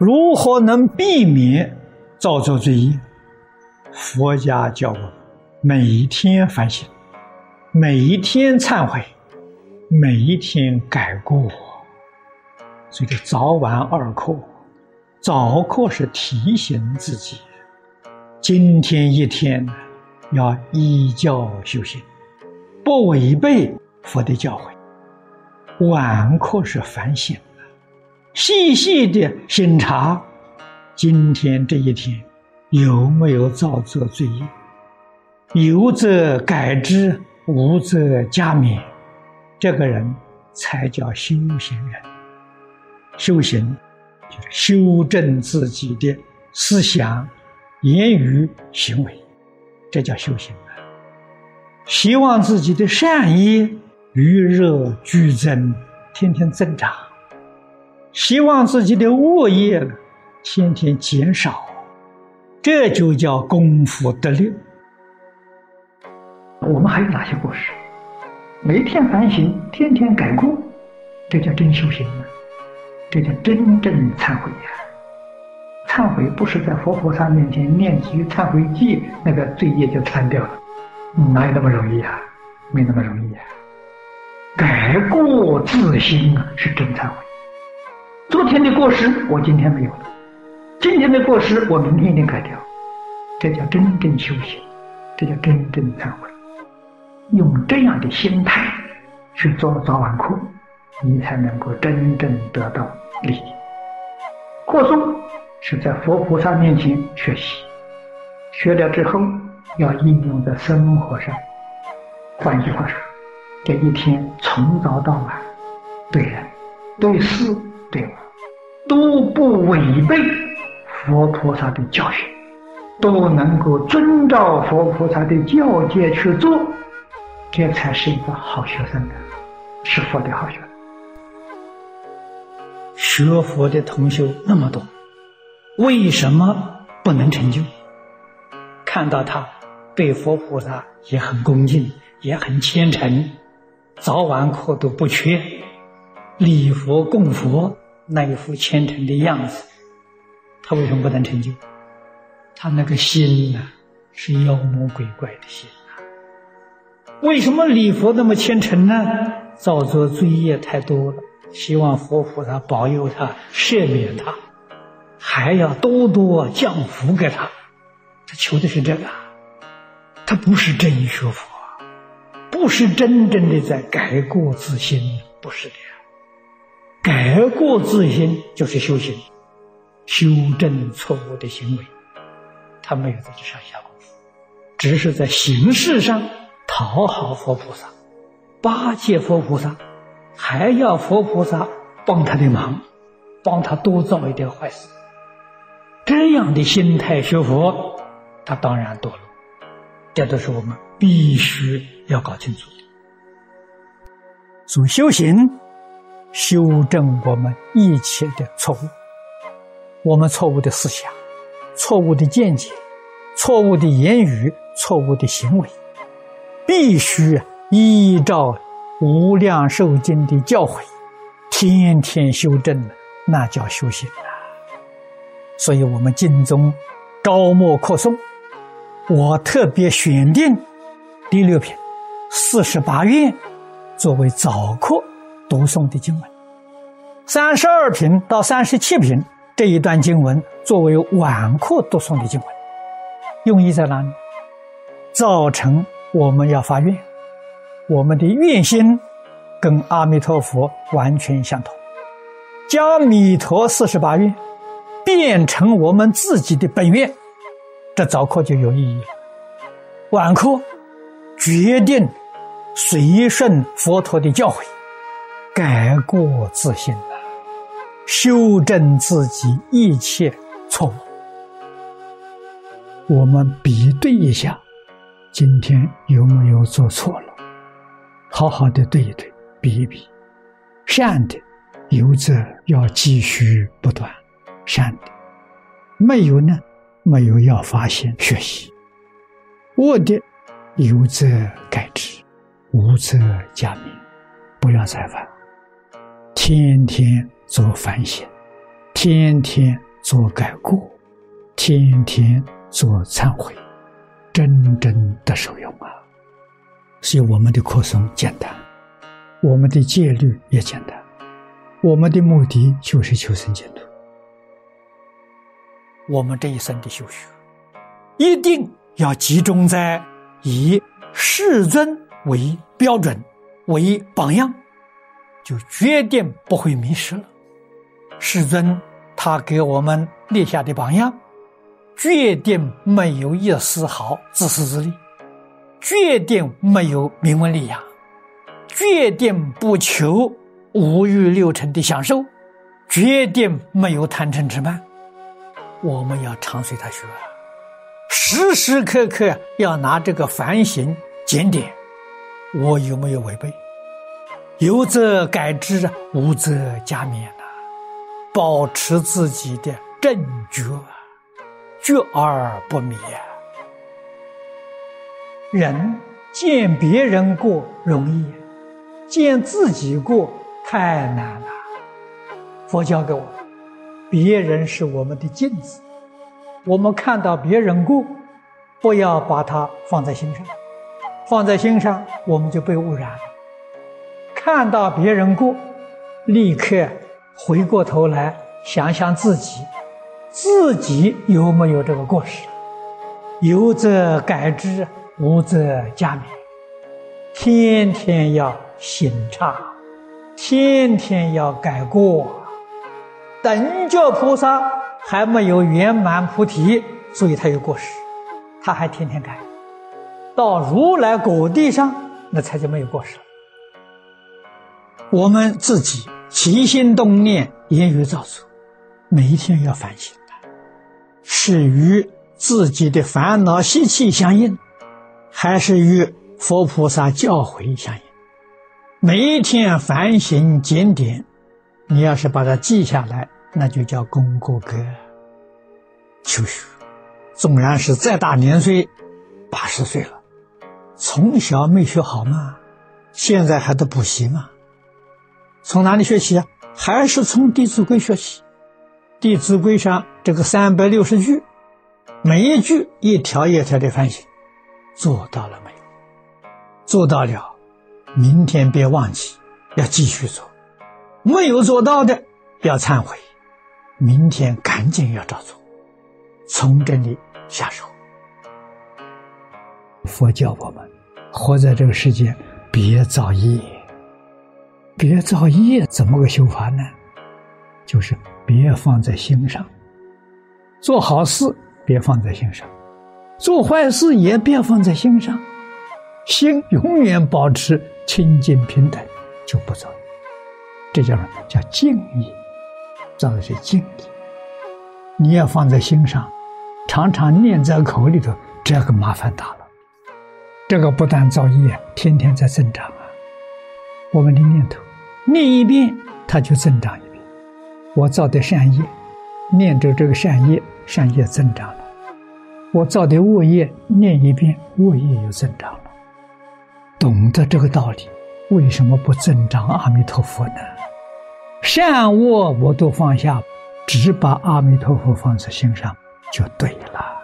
如何能避免造作罪业？佛家教我们每一天反省，每一天忏悔，每一天改过。所以这早晚二课，早课是提醒自己，今天一天要依教修行，不违背佛的教诲；晚课是反省。细细的审查，今天这一天有没有造作罪业？有则改之，无则加勉。这个人才叫修行人。修行就是修正自己的思想、言语、行为，这叫修行！希望自己的善业与日俱增，天天增长。希望自己的恶业天天减少，这就叫功夫得力。我们还有哪些过失？每天反省，天天改过，这叫真修行呢？这叫真正忏悔呀！忏悔不是在佛菩萨面前念几句忏悔偈，那个罪业就忏掉了，哪有那么容易啊？没那么容易啊！改过自新啊，是真忏悔。昨天的过失我今天没有了，今天的过失我明天一定改掉，这叫真正修行，这叫真正忏悔。用这样的心态去做早晚课，你才能够真正得到利益。过诵是在佛菩萨面前学习，学了之后要应用在生活上。换句话说，这一天从早到晚，对人对事。对吧？都不违背佛菩萨的教训，都能够遵照佛菩萨的教诫去做，这才是一个好学生的，是佛的好学生。学佛的同修那么多，为什么不能成就？看到他对佛菩萨也很恭敬，也很虔诚，早晚课都不缺，礼佛供佛。那一副虔诚的样子，他为什么不能成就？他那个心呢，是妖魔鬼怪的心啊！为什么礼佛那么虔诚呢？造作罪业太多了，希望佛菩萨保佑他、赦免他，还要多多降福给他。他求的是这个，他不是真学佛，不是真正的在改过自新，不是的。改过自新就是修行，修正错误的行为，他没有在这上下功夫，只是在形式上讨好佛菩萨，巴结佛菩萨，还要佛菩萨帮他的忙，帮他多造一点坏事。这样的心态学佛，他当然堕落。这都是我们必须要搞清楚的。所修行。修正我们一切的错误，我们错误的思想、错误的见解、错误的言语、错误的行为，必须依照《无量寿经》的教诲，天天修正，那叫修行啊！所以，我们经中高默扩诵，我特别选定第六篇四十八愿作为早课。读诵的经文，三十二品到三十七品这一段经文作为晚课读诵的经文，用意在哪里？造成我们要发愿，我们的愿心跟阿弥陀佛完全相同，将弥陀四十八愿变成我们自己的本愿，这早课就有意义了。晚课决定随顺佛陀的教诲。改过自新，修正自己一切错误。我们比对一下，今天有没有做错了？好好的对一对，比一比。善的有则要继续不断，善的没有呢，没有要发现学习。恶的有则改之，无则加勉，不要再犯。天天做反省，天天做改过，天天做忏悔，真正的受用啊！所以我们的课诵简单，我们的戒律也简单，我们的目的就是求生净土。我们这一生的修学，一定要集中在以世尊为标准、为榜样，就决定不会迷失了。世尊他给我们立下的榜样，决定没有一丝毫自私自利，决定没有名闻利养，决定不求五欲六尘的享受，决定没有贪嗔痴慢。我们要常随他学，时时刻刻要拿这个反省检点，我有没有违背？有则改之，无则加勉呐。保持自己的正觉，觉而不迷。人见别人过容易，见自己过太难了。佛教给我。别人是我们的镜子，我们看到别人过，不要把它放在心上，放在心上我们就被污染了。看到别人过，立刻回过头来想想自己，自己有没有这个过失？有则改之，无则加勉。天天要省察，天天要改过。等觉菩萨还没有圆满菩提，所以他有过失，他还天天改。到如来果地上，那才叫没有过失了。我们自己起心动念、言语造作，每一天要反省的，是与自己的烦恼习气相应，还是与佛菩萨教诲相应？每一天反省检点。你要是把它记下来，那就叫功过格。求学，纵然是再大年岁，八十岁了，从小没学好吗？现在还得补习吗？从哪里学习啊？还是从《弟子规》学习，《弟子规》上这个三百六十句，每一句一条一条的反省，做到了没有？做到了，明天别忘记，要继续做。没有做到的，要忏悔，明天赶紧要照做，从这里下手。佛教我们活在这个世界，别造业，别造业，怎么个修法呢？就是别放在心上，做好事别放在心上，做坏事也别放在心上，心永远保持清净平等，就不造。这叫什么？叫敬意，造的是敬意。你要放在心上，常常念在口里头，这个麻烦大了。这个不但造业，天天在增长啊。我们的念头念一遍，它就增长一遍。我造的善业，念着这个善业，善业增长了；我造的恶业，念一遍，恶业又增长了。懂得这个道理，为什么不增长阿弥陀佛呢？善恶我都放下，只把阿弥陀佛放在心上，就对了。